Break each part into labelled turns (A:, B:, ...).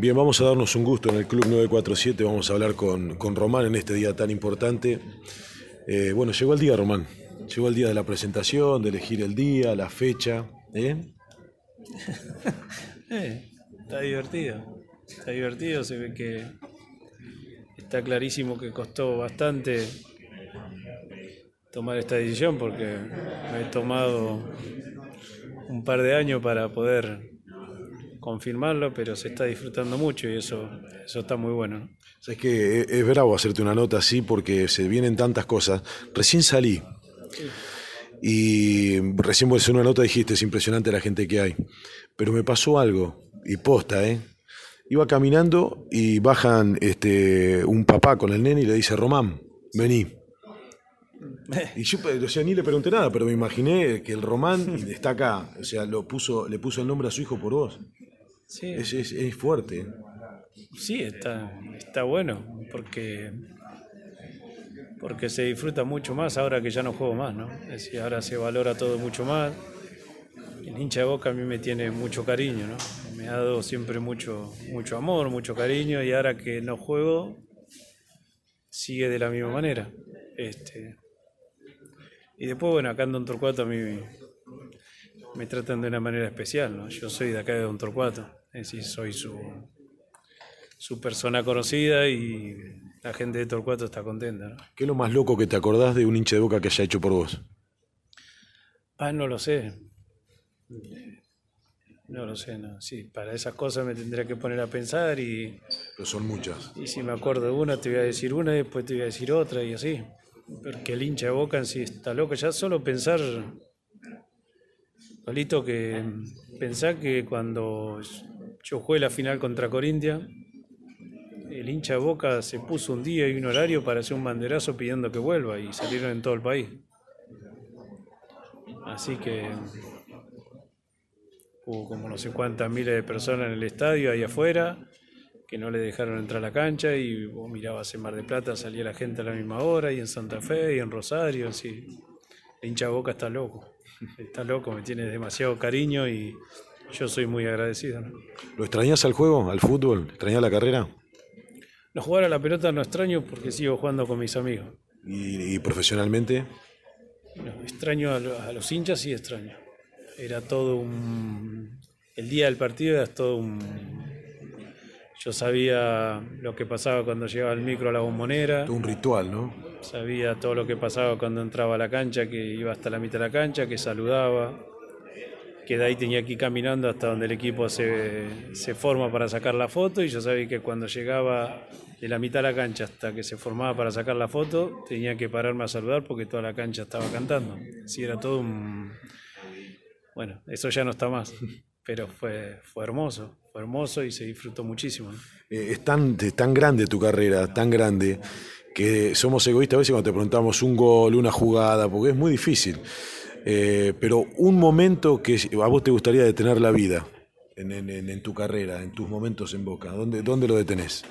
A: Bien, vamos a darnos un gusto en el Club 947, vamos a hablar con, con Román en este día tan importante. Eh, bueno, llegó el día, Román. Llegó el día de la presentación, de elegir el día, la fecha. ¿eh?
B: Eh, está divertido. Está divertido, se ve que está clarísimo que costó bastante tomar esta decisión porque me he tomado un par de años para poder confirmarlo, pero se está disfrutando mucho y eso, eso está muy bueno.
A: Es que es bravo hacerte una nota así porque se vienen tantas cosas. Recién salí y recién vos hacer una nota dijiste, es impresionante la gente que hay. Pero me pasó algo, y posta, ¿eh? Iba caminando y bajan este, un papá con el nene y le dice, Román, vení. Y yo o sea, ni le pregunté nada, pero me imaginé que el Román está acá. O sea, lo puso, le puso el nombre a su hijo por vos. Sí. Es, es, fuerte.
B: Sí, está, está bueno, porque, porque se disfruta mucho más ahora que ya no juego más, ¿no? Es decir, ahora se valora todo mucho más. El hincha de boca a mí me tiene mucho cariño, ¿no? Me ha dado siempre mucho, mucho amor, mucho cariño, y ahora que no juego, sigue de la misma manera. Este, y después, bueno, acá en Don Torcuato a mí me, tratan de una manera especial, ¿no? Yo soy de acá de Don Torcuato, es decir, soy su, su persona conocida y la gente de Torcuato está contenta, ¿no?
A: ¿Qué es lo más loco que te acordás de un hincha de boca que haya hecho por vos?
B: Ah, no lo sé. No lo sé, no. Sí, para esas cosas me tendría que poner a pensar y...
A: Pero son muchas.
B: Y si me acuerdo de una, te voy a decir una y después te voy a decir otra y así. Porque el hincha de Boca en sí está loco. Ya solo pensar, Palito, que pensar que cuando yo jugué la final contra Corintia, el hincha Boca se puso un día y un horario para hacer un banderazo pidiendo que vuelva y salieron en todo el país. Así que hubo como no sé cuántas miles de personas en el estadio ahí afuera que no le dejaron entrar a la cancha y vos mirabas en Mar de Plata, salía la gente a la misma hora, y en Santa Fe, y en Rosario, así. El hincha Boca está loco, está loco, me tiene demasiado cariño y yo soy muy agradecido.
A: ¿Lo extrañas al juego, al fútbol? ¿Extrañas la carrera?
B: No jugar a la pelota no extraño porque sigo jugando con mis amigos.
A: ¿Y, profesionalmente?
B: extraño a, los hinchas, sí extraño. Era todo un... El día del partido era todo un yo sabía lo que pasaba cuando llegaba el micro a la bombonera.
A: Un ritual, ¿no?
B: Sabía todo lo que pasaba cuando entraba a la cancha, que iba hasta la mitad de la cancha, que saludaba, que de ahí tenía que ir caminando hasta donde el equipo se, se forma para sacar la foto. Y yo sabía que cuando llegaba de la mitad de la cancha hasta que se formaba para sacar la foto, tenía que pararme a saludar porque toda la cancha estaba cantando. Sí, era todo un... Bueno, eso ya no está más pero fue, fue hermoso, fue hermoso y se disfrutó muchísimo.
A: Eh, es, tan, tan grande tu carrera, tan grande, que somos egoístas a veces cuando te preguntamos un gol, una jugada, porque es muy difícil. Eh, pero un momento que a vos te gustaría detener la vida en, en, tu carrera, en tus momentos en Boca, ¿dónde, dónde lo detenés?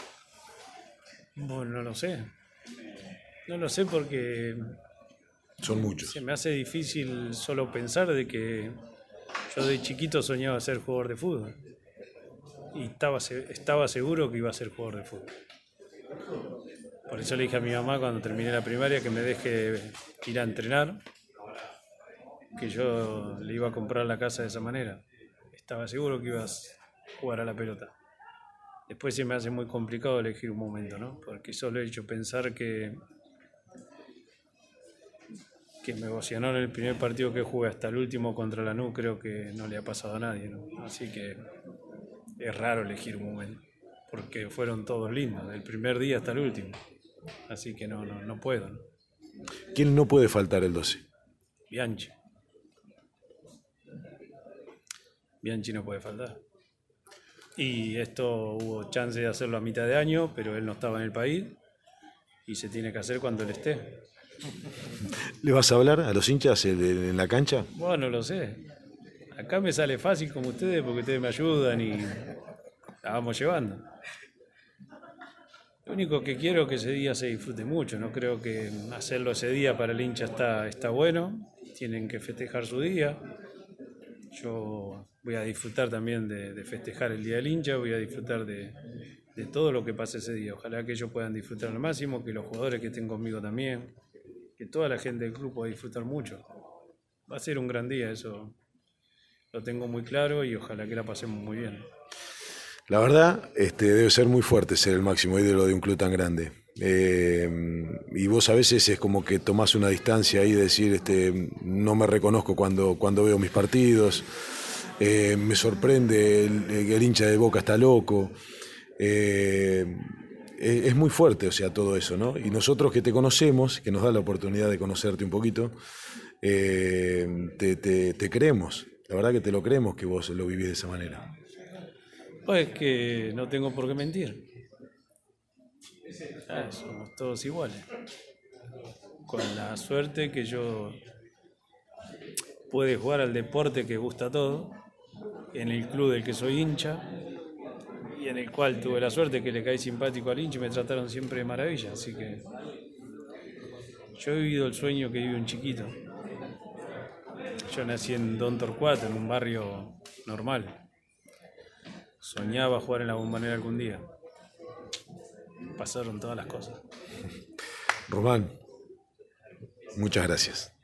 B: Bueno, no lo sé. No lo sé porque...
A: Son muchos.
B: Se me hace difícil solo pensar de que yo de chiquito soñaba ser jugador de fútbol y estaba, estaba seguro que iba a ser jugador de fútbol. Por eso le dije a mi mamá cuando terminé la primaria que me deje ir a entrenar, que yo le iba a comprar la casa de esa manera. Estaba seguro que ibas a jugar a la pelota. Después se me hace muy complicado elegir un momento, ¿no? Porque solo he hecho pensar que que me emocionó en el primer partido que jugué hasta el último contra la NU, creo que no le ha pasado a nadie. Así que es raro elegir un momento, porque fueron todos lindos, del primer día hasta el último. Así que no, no, no puedo.
A: ¿Quién no puede faltar el 12?
B: Bianchi. Bianchi no puede faltar. Y esto hubo chance de hacerlo a mitad de año, pero él no estaba en el país y se tiene que hacer cuando él esté.
A: ¿Le vas a hablar a los hinchas en la cancha?
B: Bueno, lo sé. Acá me sale fácil como ustedes porque ustedes me ayudan y la vamos llevando. Lo único que quiero es que ese día se disfrute mucho. No creo que hacerlo ese día para el hincha está, está bueno. Tienen que festejar su día. Yo voy a disfrutar también de, festejar el Día del Hincha, voy a disfrutar de, de, todo lo que pase ese día. Ojalá que ellos puedan disfrutar al máximo, que los jugadores que estén conmigo también, que toda la gente del club pueda disfrutar mucho. Va a ser un gran día, eso lo tengo muy claro y ojalá que la pasemos muy bien.
A: La verdad, este, debe ser muy fuerte ser el máximo ídolo de un club tan grande. Eh, y vos a veces es como que tomás una distancia ahí de decir, este, no me reconozco cuando, cuando veo mis partidos, eh, me sorprende, el, hincha de Boca está loco. Eh, es, muy fuerte, o sea, todo eso, ¿no? Y nosotros que te conocemos, que nos da la oportunidad de conocerte un poquito, te, te creemos, la verdad que te lo creemos que vos lo vivís de esa manera.
B: Pues que no tengo por qué mentir. Ah, somos todos iguales. Con la suerte que yo puede jugar al deporte que gusta todo, en el club del que soy hincha, y en el cual tuve la suerte que le caí simpático al hincha y me trataron siempre de maravilla. Así que yo he vivido el sueño que vive un chiquito. Yo nací en Don Torcuato, en un barrio normal. Soñaba jugar en la bombonera algún día. Pasaron todas las cosas.
A: Román, muchas gracias.